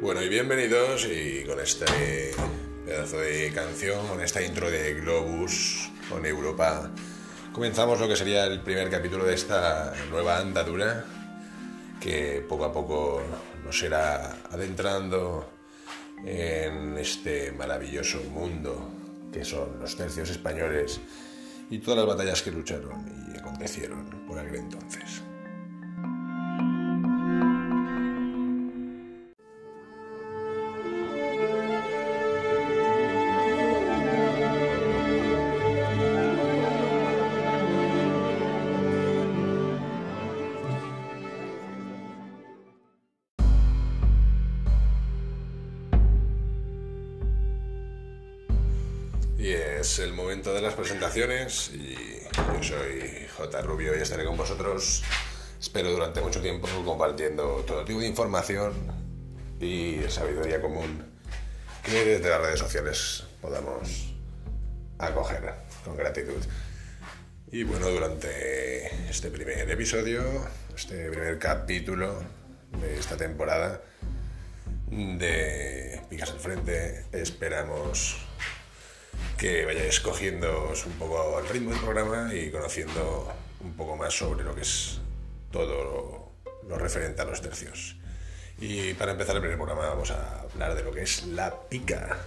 Bueno, y bienvenidos y con este pedazo de canción, con esta intro de Globus con Europa, comenzamos lo que sería el primer capítulo de esta nueva andadura que poco a poco nos irá adentrando en este maravilloso mundo que son los tercios españoles y todas las batallas que lucharon y acontecieron por aquel entonces. Es el momento de las presentaciones y yo soy J. Rubio y estaré con vosotros, espero durante mucho tiempo, compartiendo todo tipo de información y sabiduría común que desde las redes sociales podamos acoger con gratitud. Y bueno, durante este primer episodio, este primer capítulo de esta temporada de Picas al Frente, esperamos que vayáis cogiendo un poco el ritmo del programa y conociendo un poco más sobre lo que es todo lo, referente a los tercios. Y para empezar el primer programa vamos a hablar de lo que es la pica.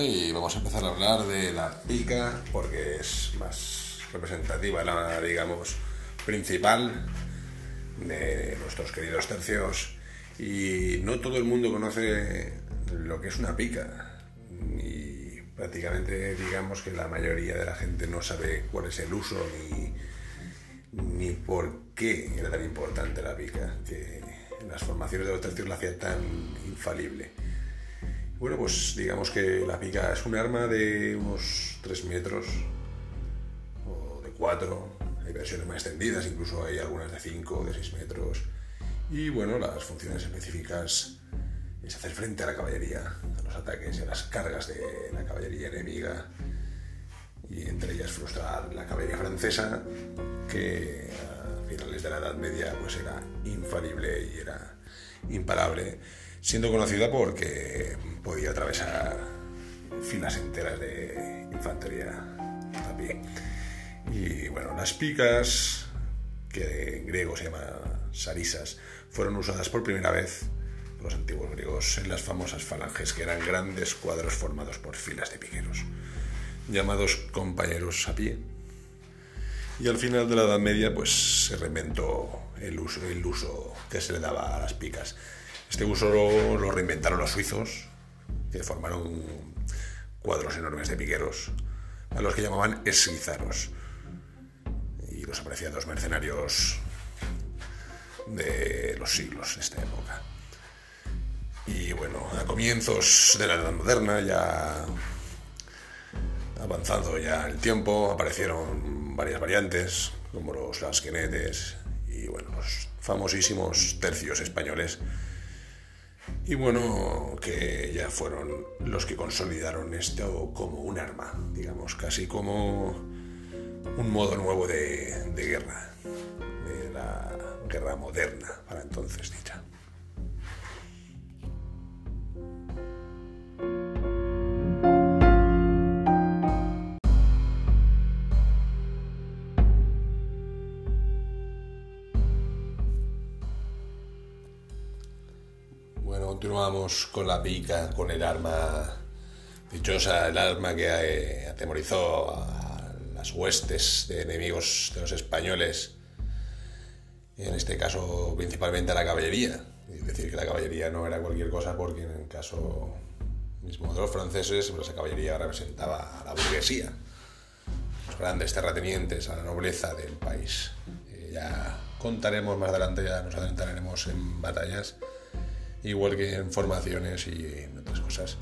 Y vamos a empezar a hablar de la pica porque es más representativa, la, digamos, principal de nuestros queridos tercios. Y no todo el mundo conoce lo que es una pica. Y prácticamente digamos que la mayoría de la gente no sabe cuál es el uso ni, ni por qué era tan importante la pica, que las formaciones de los tercios la hacía tan infalible. Bueno, pues digamos que la pica es un arma de unos 3 metros o de 4. Hay versiones más extendidas, incluso hay algunas de 5 o de 6 metros. Y bueno, las funciones específicas es hacer frente a la caballería, a los ataques y a las cargas de la caballería enemiga. Y entre ellas frustrar la caballería francesa, que a finales de la Edad Media pues era infalible y era imparable siendo conocida porque podía atravesar filas enteras de infantería pie. Y bueno, las picas, que en griego se llaman sarisas, fueron usadas por primera vez por los antiguos griegos en las famosas falanges, que eran grandes cuadros formados por filas de piqueros, llamados compañeros a pie. Y al final de la Edad Media, pues se reinventó el uso, el uso que se le daba a las picas este uso lo, reinventaron los suizos, que formaron cuadros enormes de piqueros, a los que llamaban esguizaros. Y los apreciados mercenarios de los siglos de esta época. Y bueno, a comienzos de la Edad Moderna, ya avanzando ya el tiempo, aparecieron varias variantes, como los lasquenetes y bueno, los famosísimos tercios españoles y bueno, que ya fueron los que consolidaron esto como un arma, digamos, casi como un modo nuevo de, guerra, de la guerra moderna para entonces dicha. Continuamos con la pica, con el arma dichosa, el arma que atemorizó a las huestes de enemigos de los españoles, en este caso principalmente a la caballería. Es decir, que la caballería no era cualquier cosa porque en el caso mismo de los franceses, pues esa caballería representaba a la burguesía, los grandes terratenientes, a la nobleza del país. Ya contaremos más adelante, ya nos adentraremos en batallas igual que en formaciones y en otras cosas.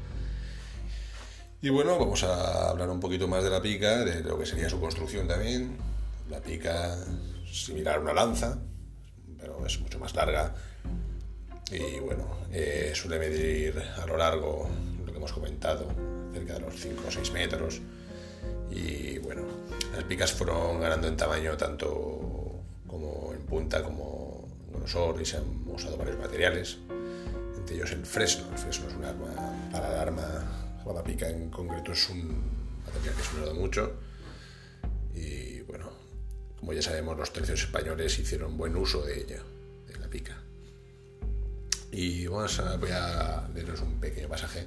Y bueno, vamos a hablar un poquito más de la pica, de lo que sería su construcción también. La pica similar a una lanza, pero es mucho más larga. Y bueno, eh, suele medir a lo largo, lo que hemos comentado, cerca de los 5 o 6 metros. Y bueno, las picas fueron ganando en tamaño tanto como en punta como en grosor y se han usado varios materiales, el fresno. El fresno es un arma para el arma la pica en concreto es un material que se usado mucho y bueno, como ya sabemos los tercios españoles hicieron buen uso de ella, de la pica. Y vamos a, voy a leeros un pequeño pasaje.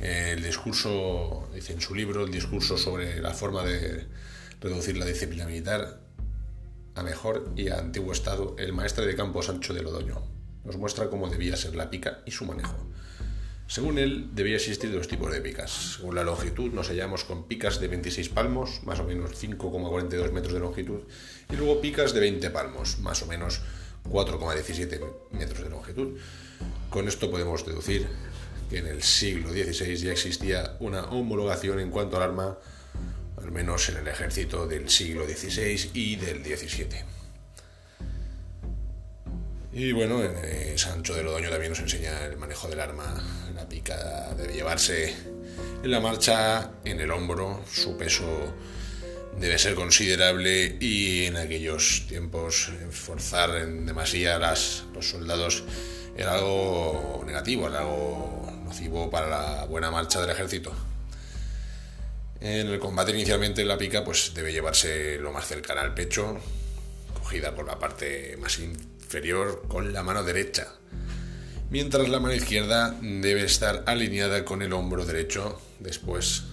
El discurso, dice en su libro, el discurso sobre la forma de reducir la disciplina militar a mejor y a antiguo estado, el maestre de campo Sancho de Lodoño nos muestra cómo debía ser la pica y su manejo. Según él, debía existir dos tipos de picas. Según la longitud, nos hallamos con picas de 26 palmos, más o menos 5,42 metros de longitud, y luego picas de 20 palmos, más o menos 4,17 metros de longitud. Con esto podemos deducir que en el siglo XVI ya existía una homologación en cuanto al arma, al menos en el ejército del siglo XVI y del XVII. Y bueno, eh, Sancho de Lodoño también nos enseña el manejo del arma. La pica debe llevarse en la marcha, en el hombro, su peso debe ser considerable y en aquellos tiempos forzar en demasía a las, los soldados era algo negativo, era algo nocivo para la buena marcha del ejército. En el combate inicialmente la pica pues debe llevarse lo más cercana al pecho, cogida por la parte más con la mano derecha, mientras la mano izquierda debe estar alineada con el hombro derecho. Después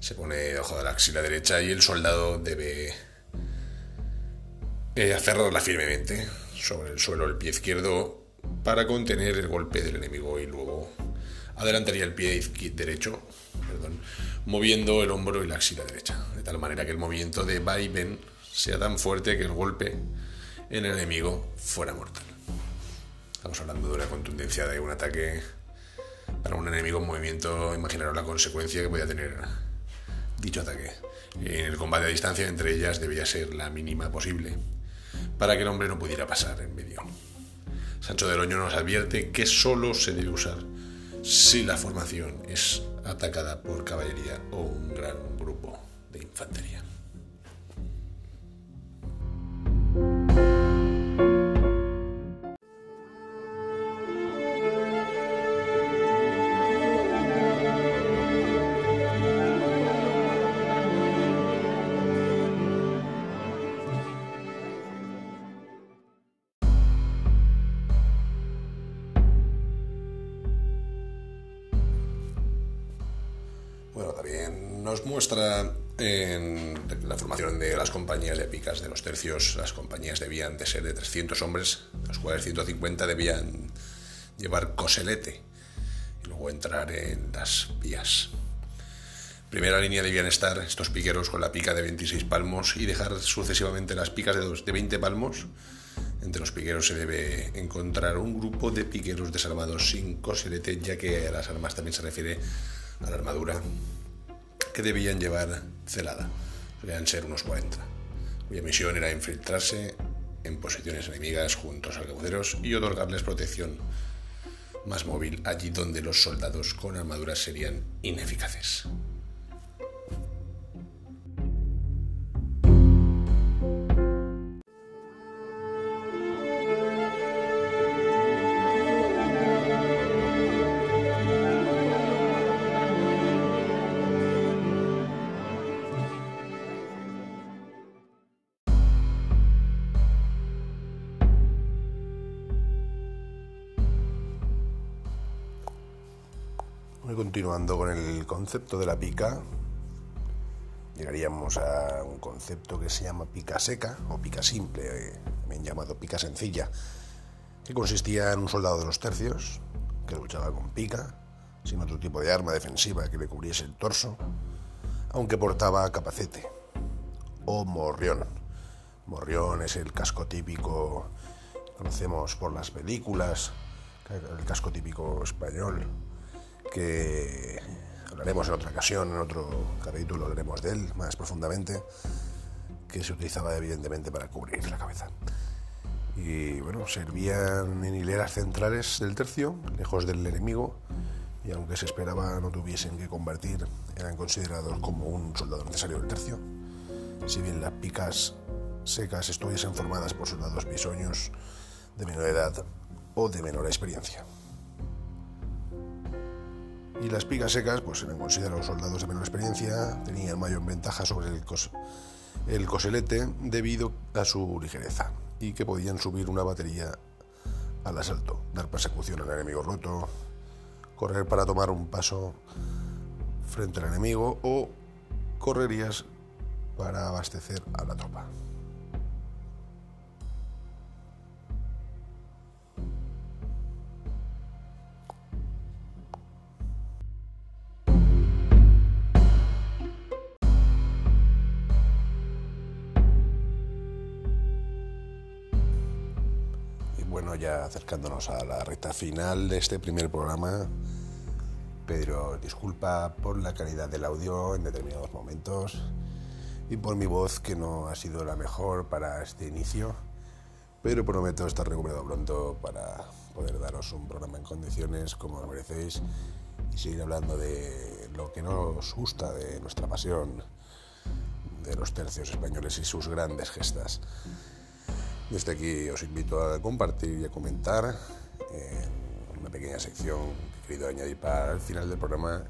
se pone debajo de la axila derecha y el soldado debe eh, aferrarla firmemente sobre el suelo el pie izquierdo para contener el golpe del enemigo y luego adelantaría el pie derecho, perdón, moviendo el hombro y la axila derecha, de tal manera que el movimiento de va y ven sea tan fuerte que el golpe el enemigo fuera mortal. Estamos hablando de una contundencia de un ataque para un enemigo en movimiento, imaginaros la consecuencia que podía tener dicho ataque. En el combate a distancia entre ellas debía ser la mínima posible para que el hombre no pudiera pasar en medio. Sancho de Loño nos advierte que solo se debe usar si la formación es atacada por caballería o un gran grupo de infantería. Nos muestra en la formación de las compañías de picas de los tercios, las compañías debían de ser de 300 hombres, los cuales 150 debían llevar coselete y luego entrar en las vías. Primera línea debían estar estos piqueros con la pica de 26 palmos y dejar sucesivamente las picas de 20 palmos. Entre los piqueros se debe encontrar un grupo de piqueros desarmados sin coselete, ya que a las armas también se refiere a la armadura que debían llevar celada. Debían ser unos 40, cuya misión era infiltrarse en posiciones enemigas junto a los arcabuceros y otorgarles protección más móvil allí donde los soldados con armaduras serían ineficaces. Continuando con el concepto de la pica, llegaríamos a un concepto que se llama pica seca o pica simple, también llamado pica sencilla, que consistía en un soldado de los tercios que luchaba con pica, sin otro tipo de arma defensiva que le cubriese el torso, aunque portaba capacete o morrión. Morrión es el casco típico conocemos por las películas, el casco típico español que hablaremos en otra ocasión, en otro capítulo hablaremos de él más profundamente, que se utilizaba evidentemente para cubrir la cabeza. Y bueno, servían en hileras centrales del tercio, lejos del enemigo, y aunque se esperaba no tuviesen que combatir, eran considerados como un soldado necesario del tercio. Si bien las picas secas estuviesen formadas por soldados bisoños de menor edad o de menor experiencia. Y las picas secas pues eran considerados soldados de menor experiencia, tenían mayor ventaja sobre el, el coselete debido a su ligereza y que podían subir una batería al asalto, dar persecución al enemigo roto, correr para tomar un paso frente al enemigo o correrías para abastecer a la tropa. Acercándonos a la recta final de este primer programa. Pedro, disculpa por la calidad del audio en determinados momentos y por mi voz que no ha sido la mejor para este inicio, pero prometo estar recuperado pronto para poder daros un programa en condiciones como lo merecéis y seguir hablando de lo que nos gusta, de nuestra pasión, de los tercios españoles y sus grandes gestas. Desde aquí os invito a compartir y a comentar en una pequeña sección que he querido añadir para el final del programa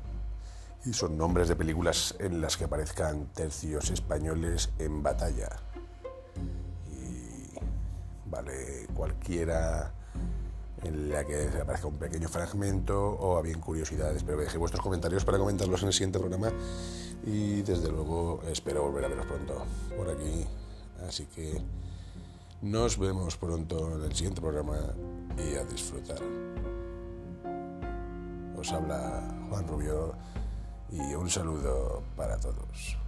y son nombres de películas en las que aparezcan tercios españoles en batalla. Y vale cualquiera en la que aparezca un pequeño fragmento o a bien curiosidades, pero dejé vuestros comentarios para comentarlos en el siguiente programa y desde luego espero volver a veros pronto por aquí. Así que nos vemos pronto en el siguiente programa y a disfrutar. Os habla Juan Rubio y un saludo para todos.